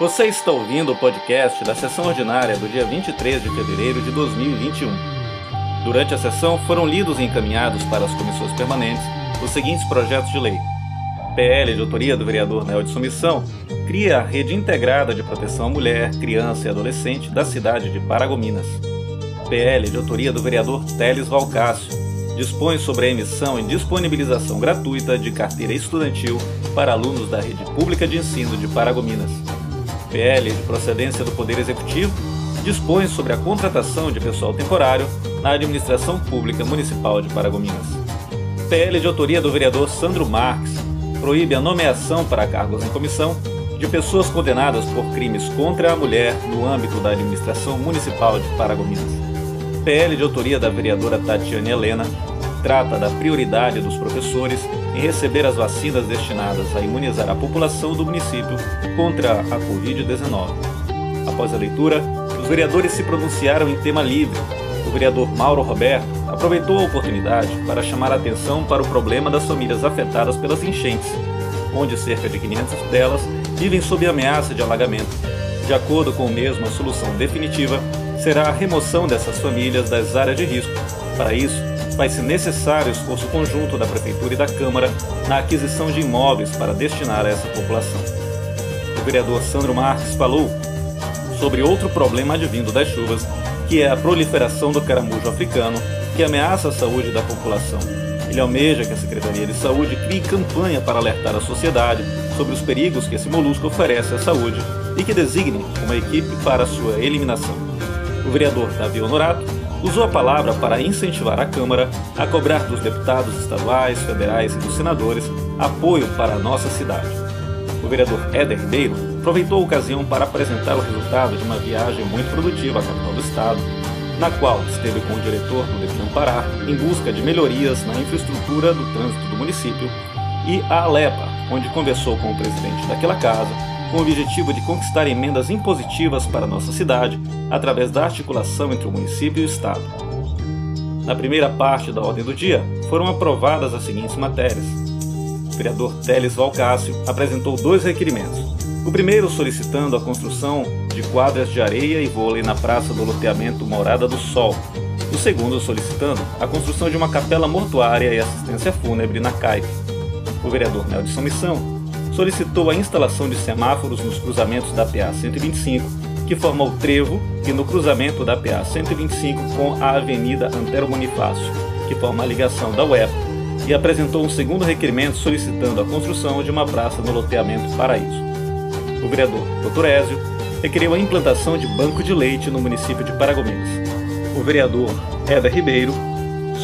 Você está ouvindo o podcast da sessão ordinária do dia 23 de fevereiro de 2021. Durante a sessão foram lidos e encaminhados para as comissões permanentes os seguintes projetos de lei. PL de autoria do vereador Nel de Sumissão cria a rede integrada de proteção à mulher, criança e adolescente da cidade de Paragominas. PL de autoria do vereador Teles Valcácio dispõe sobre a emissão e disponibilização gratuita de carteira estudantil para alunos da rede pública de ensino de Paragominas. PL de procedência do Poder Executivo dispõe sobre a contratação de pessoal temporário na administração pública municipal de Paragominas. PL de autoria do vereador Sandro Marques proíbe a nomeação para cargos em comissão de pessoas condenadas por crimes contra a mulher no âmbito da administração municipal de Paragominas. PL de autoria da vereadora Tatiane Helena trata da prioridade dos professores em receber as vacinas destinadas a imunizar a população do município contra a Covid-19. Após a leitura, os vereadores se pronunciaram em tema livre. O vereador Mauro Roberto aproveitou a oportunidade para chamar a atenção para o problema das famílias afetadas pelas enchentes, onde cerca de 500 delas vivem sob ameaça de alagamento. De acordo com o mesmo, a solução definitiva será a remoção dessas famílias das áreas de risco. Para isso, faz-se necessário o esforço conjunto da Prefeitura e da Câmara na aquisição de imóveis para destinar a essa população. O vereador Sandro Marques falou sobre outro problema advindo das chuvas, que é a proliferação do caramujo africano, que ameaça a saúde da população. Ele almeja que a Secretaria de Saúde crie campanha para alertar a sociedade sobre os perigos que esse molusco oferece à saúde e que designe uma equipe para sua eliminação. O vereador Davi Honorato usou a palavra para incentivar a Câmara a cobrar dos deputados estaduais, federais e dos senadores apoio para a nossa cidade. O vereador Éder Ribeiro aproveitou a ocasião para apresentar o resultado de uma viagem muito produtiva à capital do estado, na qual esteve com o diretor do Detran Pará em busca de melhorias na infraestrutura do trânsito do município, e a Alepa, onde conversou com o presidente daquela casa com o objetivo de conquistar emendas impositivas para nossa cidade através da articulação entre o município e o Estado. Na primeira parte da ordem do dia, foram aprovadas as seguintes matérias. O vereador Teles Valcácio apresentou dois requerimentos. O primeiro solicitando a construção de quadras de areia e vôlei na praça do loteamento Morada do Sol. O segundo solicitando a construção de uma capela mortuária e assistência fúnebre na CAIP. O vereador Nelson Missão solicitou a instalação de semáforos nos cruzamentos da PA 125, que forma o trevo, e no cruzamento da PA 125 com a Avenida Antero Bonifácio, que forma a ligação da UEPA, e apresentou um segundo requerimento solicitando a construção de uma praça no loteamento Paraíso. O vereador Dr. Ézio requeriu a implantação de banco de leite no município de Paragominas. O vereador Eda Ribeiro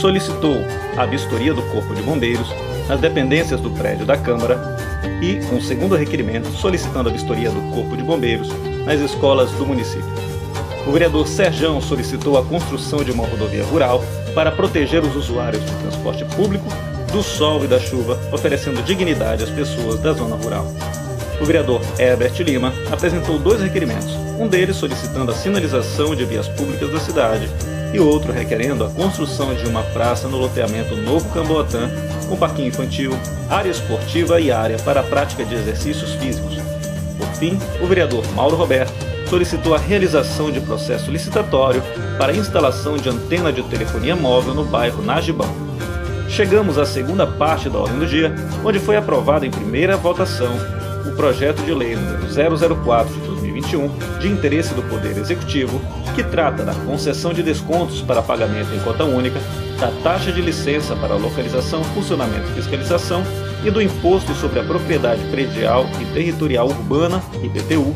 solicitou a vistoria do Corpo de Bombeiros nas dependências do prédio da Câmara e um segundo requerimento solicitando a vistoria do Corpo de Bombeiros nas escolas do município. O vereador Serjão solicitou a construção de uma rodovia rural para proteger os usuários do transporte público do sol e da chuva, oferecendo dignidade às pessoas da zona rural. O vereador Herbert Lima apresentou dois requerimentos, um deles solicitando a sinalização de vias públicas da cidade e outro requerendo a construção de uma praça no loteamento Novo Camboatã, com parquinho infantil, área esportiva e área para a prática de exercícios físicos. Por fim, o vereador Mauro Roberto solicitou a realização de processo licitatório para a instalação de antena de telefonia móvel no bairro Najibão. Chegamos à segunda parte da ordem do dia, onde foi aprovado em primeira votação o projeto de lei número 004 de 2021, de interesse do Poder Executivo, que trata da concessão de descontos para pagamento em cota única, da taxa de licença para localização, funcionamento e fiscalização e do Imposto sobre a Propriedade Predial e Territorial Urbana, IPTU,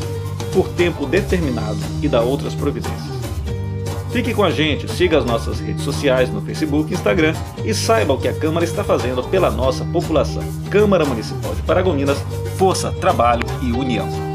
por tempo determinado e da outras providências. Fique com a gente, siga as nossas redes sociais no Facebook e Instagram e saiba o que a Câmara está fazendo pela nossa população. Câmara Municipal de Paragominas, Força, Trabalho e União.